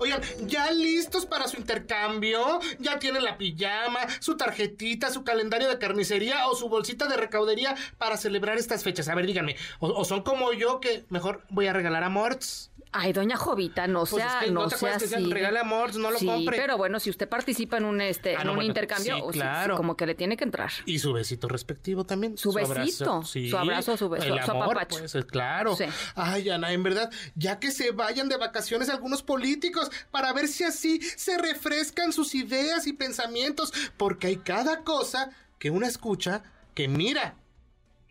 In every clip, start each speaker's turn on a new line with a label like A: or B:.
A: Oigan, ¿ya listos para su intercambio? ¿Ya tienen la pijama, su tarjetita, su calendario de carnicería o su bolsita de recaudería para celebrar estas fechas? A ver, díganme, ¿o, son como yo que mejor voy a regalar a Morts?
B: Ay, doña Jovita, no
A: Pues
B: sea,
A: es que
B: no,
A: no te
B: sea
A: que
B: así.
A: Morts, no lo
B: sí,
A: compre.
B: pero bueno, si usted participa en un este,
A: Ah,
B: en
A: no,
B: un
A: bueno,
B: intercambio,
A: sí,
B: o sí,
A: claro.
B: como que le tiene que entrar.
A: Y su besito respectivo también.
B: Su besito,
A: abrazo, sí.
B: su abrazo, su beso,
A: El
B: su
A: amor,
B: apapacho.
A: pues, claro.
B: Sí.
A: Ay, Ana, en verdad, ya que se vayan de vacaciones algunos políticos para ver si así se refrescan sus ideas y pensamientos, porque hay cada cosa que una escucha que mira.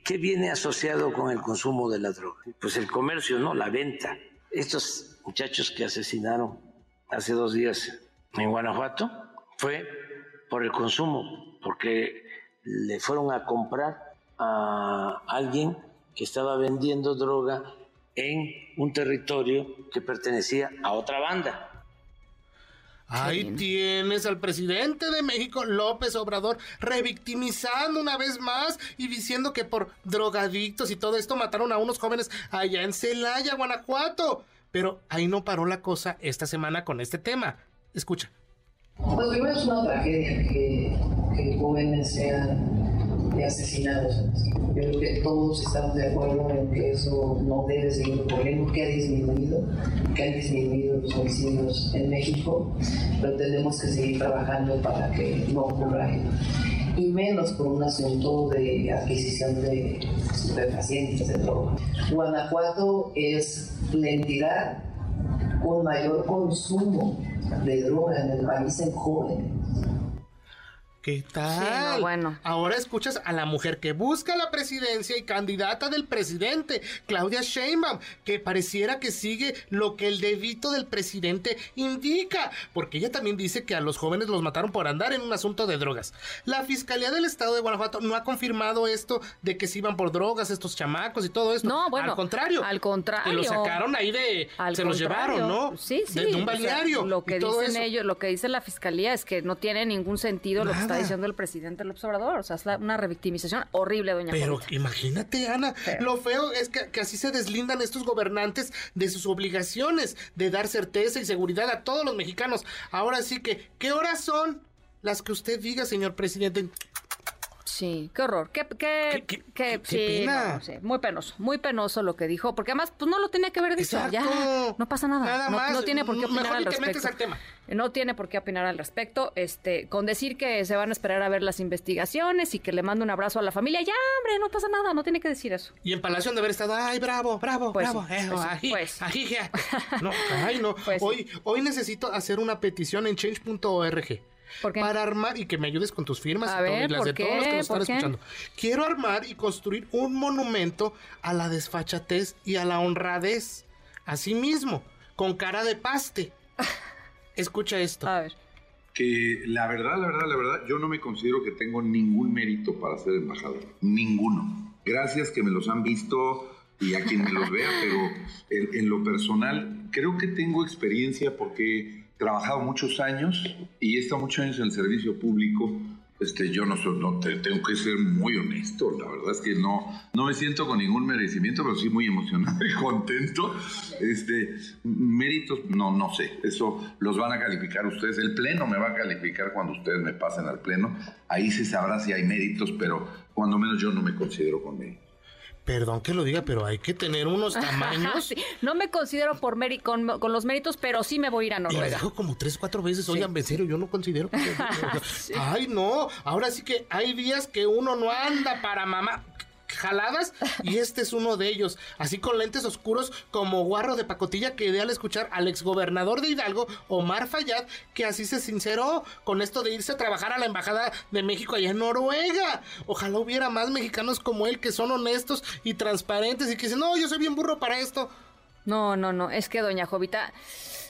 C: ¿Qué viene asociado con el consumo de la droga? Pues el comercio, ¿no? La venta. Estos muchachos que asesinaron hace dos días en Guanajuato fue por el consumo, porque le fueron a comprar a alguien que estaba vendiendo droga en un territorio que pertenecía a otra banda.
A: Ahí tienes al presidente de México, López Obrador, revictimizando una vez más y diciendo que por drogadictos y todo esto mataron a unos jóvenes allá en Celaya, Guanajuato. Pero ahí no paró la cosa esta semana con este tema. Escucha.
D: Pues primero es una tragedia que, que jóvenes sean asesinados. Yo creo que todos estamos de acuerdo en que eso no debe seguir ocurriendo, que ha disminuido, que han disminuido los homicidios en México, pero tenemos que seguir trabajando para que no ocurra. Y menos por un asunto de adquisición de estupefacientes, de droga. Guanajuato es la entidad con mayor consumo de droga en el país en jóvenes.
A: ¿Qué tal?
B: Sí, no, bueno.
A: Ahora escuchas a la mujer que busca la presidencia y candidata del presidente, Claudia Sheinbaum, que pareciera que sigue lo que el dedito del presidente indica, porque ella también dice que a los jóvenes los mataron por andar en un asunto de drogas. La Fiscalía del Estado de Guanajuato no ha confirmado esto de que se iban por drogas estos chamacos y todo esto.
B: No, bueno,
A: al contrario.
B: al contrario.
A: Que los sacaron ahí de...
B: Al
A: se los
B: contrario.
A: llevaron, ¿no?
B: Sí, sí.
A: De, de un
B: o sea,
A: balneario.
B: lo que dicen
A: eso.
B: ellos, lo que dice la fiscalía es que no tiene ningún sentido lo que está
A: Nada.
B: diciendo el presidente López Obrador. O sea, es la- una revictimización horrible, doña
A: Pero imagínate, Ana, lo feo es que, que así se deslindan estos gobernantes de sus obligaciones de dar certeza y seguridad a todos los mexicanos. Ahora sí que, ¿qué horas son? Las que usted diga, señor presidente.
B: Sí, qué horror. Qué, qué,
A: Qué- qué-
B: sí,
A: pena.
B: no, sí, muy penoso, muy penoso lo que dijo, porque además, pues no lo tenía que haber dicho.
A: Exacto.
B: Ya, no pasa nada.
A: Nada
B: no,
A: más.
B: no tiene por qué opinar
A: Mejor
B: al respecto.
A: al tema.
B: No tiene por qué opinar al respecto. Este, con decir que se van a esperar a ver las investigaciones y que le mando un abrazo a la familia, ya, hombre, no pasa nada, no tiene que decir eso.
A: Y en Palacio de haber estado, ay, bravo, bravo,
B: Pues
A: bravo.
B: sí,
A: eh,
B: pues pues.
A: ají, je". No, ay, no.
B: Pues
A: hoy, hoy necesito hacer una petición en change.org.
B: ¿Por qué?
A: Para armar y que me ayudes con tus firmas
B: A
A: y, todo, y las
B: ¿por
A: de todos los que nos están
B: ¿Por qué?
A: escuchando. Quiero armar y construir un monumento a la desfachatez y a la honradez. Así mismo, con cara de paste. Escucha esto.
B: A ver.
E: que la verdad, la verdad, la verdad, yo no me considero que tengo ningún mérito para ser embajador. Ninguno. Gracias que me los han visto y a quien me los vea, pero en, en lo personal creo que tengo experiencia porque he trabajado muchos años y he estado muchos años en el servicio público. Este, yo no, soy, tengo que ser muy honesto, la verdad es que no, no me siento con ningún merecimiento, pero sí muy emocionado y contento. Este, méritos, no, no sé, eso los van a calificar ustedes. El Pleno me va a calificar cuando ustedes me pasen al Pleno. Ahí se sabrá si hay méritos, pero cuando menos yo no me considero con méritos.
A: Perdón que lo diga, pero hay que tener unos tamaños.
B: Sí, No me considero por meri- con, con los méritos, pero sí me voy a ir a
A: Y lo
B: Noruega.
A: dijo como tres, cuatro veces, oigan, en serio, yo no considero que... Ay, no, ahora sí que hay días que uno no anda para mamá jaladas y este es uno de ellos, así con lentes oscuros como guarro de pacotilla quedé al escuchar al exgobernador de Hidalgo, Omar Fayad, que así se sinceró con esto de irse a trabajar a la embajada de México allá en Noruega. Ojalá hubiera más mexicanos como él que son honestos y transparentes y que dicen, no, yo soy bien burro para esto.
B: No, no, no, es que doña Jovita,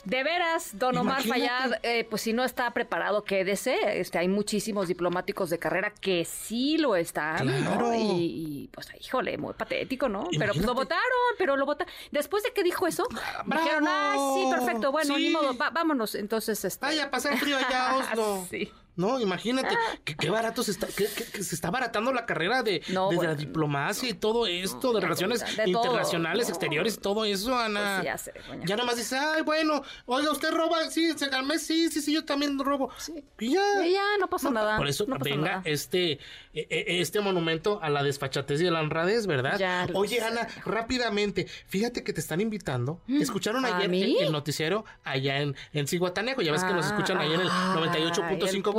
B: De veras, don Omar. Fayad, eh, pues si no está preparado, quédese. Este, hay muchísimos diplomáticos de carrera que sí lo están, ¿no?
A: Claro.
B: Y, y, pues, híjole, muy patético, ¿no? Pero pues lo votaron, pero lo votaron. Después de que dijo eso,
A: ¡Bravo!
B: dijeron, ah, sí, perfecto, bueno,
A: Sí.
B: ni modo, va- vámonos. Entonces, este...
A: Vaya a pasar frío allá, Oslo.
B: Sí.
A: No, imagínate, que qué barato se está, que, que- que se está baratando la carrera de,
B: No,
A: de
B: bueno,
A: la diplomacia y todo esto, de relaciones
B: de todo.
A: internacionales, exteriores, todo eso, Ana.
B: Pues ya sé.
A: Ya nomás dice, ay, bueno, oiga, ¿usted roba? Sí, se calme, sí, sí, sí, yo también robo. Y ya.
B: Y ya, no pasa nada.
A: Por eso venga
B: nada.
A: este, eh, eh, este monumento a la desfachatez y a la honradez, ¿verdad?
B: Ya
A: Oye,
B: sé.
A: Ana, rápidamente, fíjate que te están invitando. Escucharon
B: ¿a
A: ayer el, noticiero allá en, en Cihuatanejo. Ya ves que nos escuchan ahí en el
B: Ah,
A: 98.5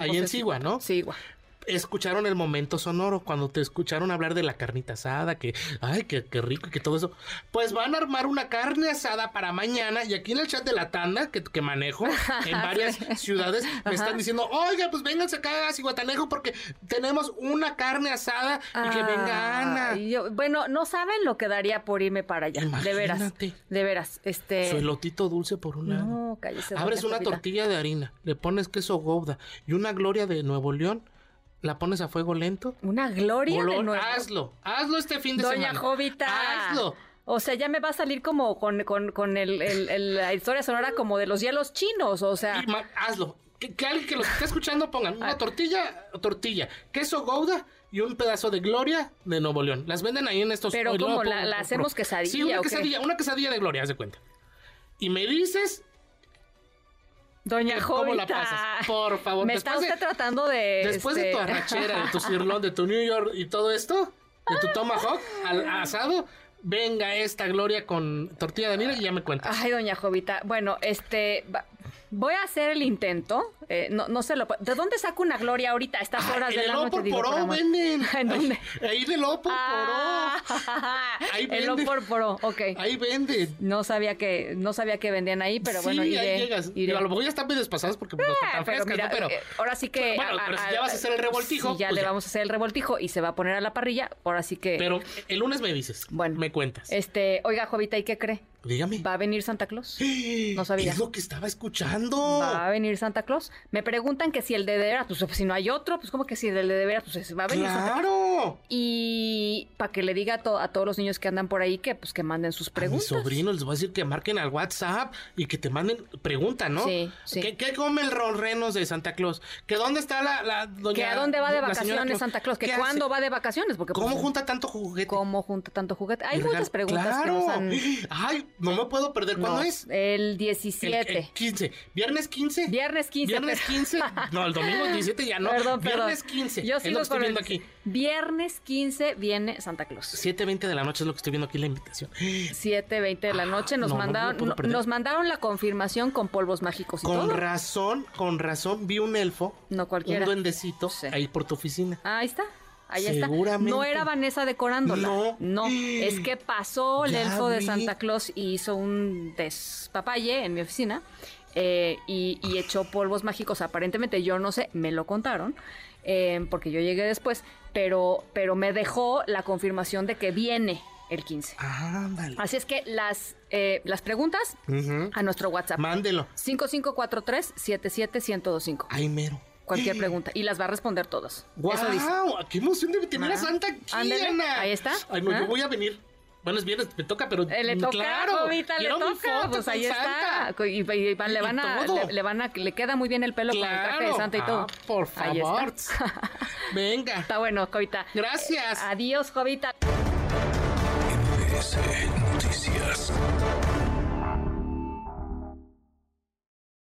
A: ahí en. Sigua, ¿no?
B: Sigua.
A: Escucharon el momento sonoro cuando te escucharon hablar de la carnita asada, que, ay, qué, qué rico y que todo eso. Pues van a armar una carne asada para mañana y aquí en el chat de la tanda que, que manejo en varias ciudades me están diciendo, oiga, pues vénganse acá a Cihuatanejo porque tenemos una carne asada y que venga Ana.
B: Yo- bueno, no saben lo que daría por irme para allá. De veras.
A: Imagínate.
B: De veras. Este.
A: Su elotito dulce por un lado.
B: No, cállese.
A: Abres una tortilla de harina, le pones queso gouda y una gloria de Nuevo León, la pones a fuego lento.
B: Una gloria de nuevo.
A: hazlo, hazlo este fin de
B: Doña
A: semana.
B: Jovita.
A: Hazlo.
B: O sea, ya me va a salir como con, con, con el, el- el- la historia sonora como de los hielos chinos. O sea,
A: Y hazlo. Que, que alguien que lo esté escuchando pongan una tortilla, tortilla, queso gouda y un pedazo de gloria de Nuevo León. Las venden ahí en estos.
B: Pero ¿cómo? ¿La- la hacemos quesadilla
A: Sí, una
B: qué?
A: quesadilla, una quesadilla de gloria, haz de cuenta. Y me dices
B: Doña Jovita.
A: cómo la pasas. Por favor.
B: Me está
A: de-
B: usted tratando de.
A: Después de
B: este,
A: tu arrachera, de tu cirlón, de tu New York y todo esto, de tu tomahawk al asado, venga esta gloria con tortilla de harina y ya me cuentas.
B: Ay, doña Jovita. Bueno, este. Voy a hacer el intento. eh, no, no se lo. ¿De dónde saco una gloria ahorita a estas horas
A: en
B: de la noche? Digo,
A: Poró venden.
B: ¿En dónde?
A: Ahí, del Opor
B: Ah,
A: Ahí
B: el ok.
A: Ahí venden.
B: No sabía que no sabía que vendían ahí, pero bueno,
A: sí,
B: iré.
A: ahí llegas.
B: iré.
A: A lo mejor ya están medio despasadas porque pues, no
B: Ah, pero mira,
A: ¿no? Pero,
B: eh, ahora sí que.
A: Bueno, pero si ya vas a hacer el revoltijo,
B: Sí, ya
A: pues
B: le
A: ya.
B: vamos a hacer el revoltijo y se va a poner a la parrilla. Ahora sí que.
A: pero el lunes me dices.
B: Bueno.
A: Me cuentas.
B: Este, oiga, Jovita, ¿y qué cree?
A: Dígame.
B: ¿Va a venir Santa Claus? No sabía.
A: Es lo que estaba escuchando.
B: ¿Va a venir Santa Claus? Me preguntan que si el de de veras, pues si no hay otro, pues como que si el de de veras, pues va a venir Santa Claus.
A: ¡Claro!
B: Y para que le diga a, to- a todos los niños que andan por ahí que pues que manden sus
A: A mis
B: preguntas.
A: sobrinos les voy a decir que marquen al WhatsApp y que te manden pregunta, ¿no?
B: Sí, sí.
A: ¿Qué, qué come el ronrenos de Santa Claus? ¿Que dónde está la, la doña
B: Que a dónde va de vacaciones Santa Claus, que
A: ¿Qué
B: cuándo
A: hace?
B: va de vacaciones, porque pues,
A: ¿Cómo junta tanto juguete?
B: cómo junta tanto juguete. Hay muchas preguntas que
A: ¡Claro!
B: nos han
A: Ay, no me puedo perder. ¿Cuándo
B: No,
A: es?
B: El
A: El-
B: 17.
A: el 15. ¿Viernes 15?
B: Viernes 15.
A: ¿Viernes
B: pero-
A: 15? No, el domingo 17 ya no.
B: Perdón, perdón.
A: Viernes 15.
B: Yo
A: es lo
B: sigo
A: que estoy
B: con el-
A: viendo aquí.
B: Viernes 15 viene Santa Claus.
A: 7.20 de la noche es lo que estoy viendo aquí la invitación.
B: 7:20 de la noche nos
A: no, no
B: mandaron no- nos mandaron la confirmación con polvos mágicos y
A: Con
B: todo.
A: razón, con razón, vi un elfo.
B: No cualquiera.
A: Un duendecito
B: Sí.
A: ahí por tu oficina.
B: Ahí está. Ahí está. No era Vanessa decorándola.
A: No.
B: No. Es que pasó el
A: Ya
B: elfo de. Santa Claus y hizo un despapalle en mi oficina. eh, y, y echó polvos mágicos. Aparentemente, yo no sé, me lo contaron. eh, porque yo llegué después. Pero, pero me dejó la confirmación de que viene el 15.
A: Ándale.
B: Así es que las, eh, las preguntas a nuestro WhatsApp.
A: Mándelo.
B: 5543-77125.
A: Ay, mero.
B: Cualquier pregunta. Y las va a responder todas. Dice.
A: ¡Qué emoción de tener a. Santa Ana!
B: ahí está.
A: Ay, no,
B: ¿Ah?
A: yo voy a venir. Bueno, es viernes, me toca, pero.
B: Eh, le toca,
A: claro,
B: Jovita, le
A: quiero mi
B: toca.
A: foto
B: Pues
A: con
B: ahí
A: Santa.
B: está. Y, y- y van- le
A: Y
B: van a,
A: todo.
B: le, le van a, le queda muy bien el pelo con el traje de
A: Claro.
B: Santa y todo.
A: Ah, por
B: Ahí
A: favor.
B: está.
A: Venga.
B: Está bueno, Jovita.
A: Gracias.
B: Adiós, Jovita.
F: MBS.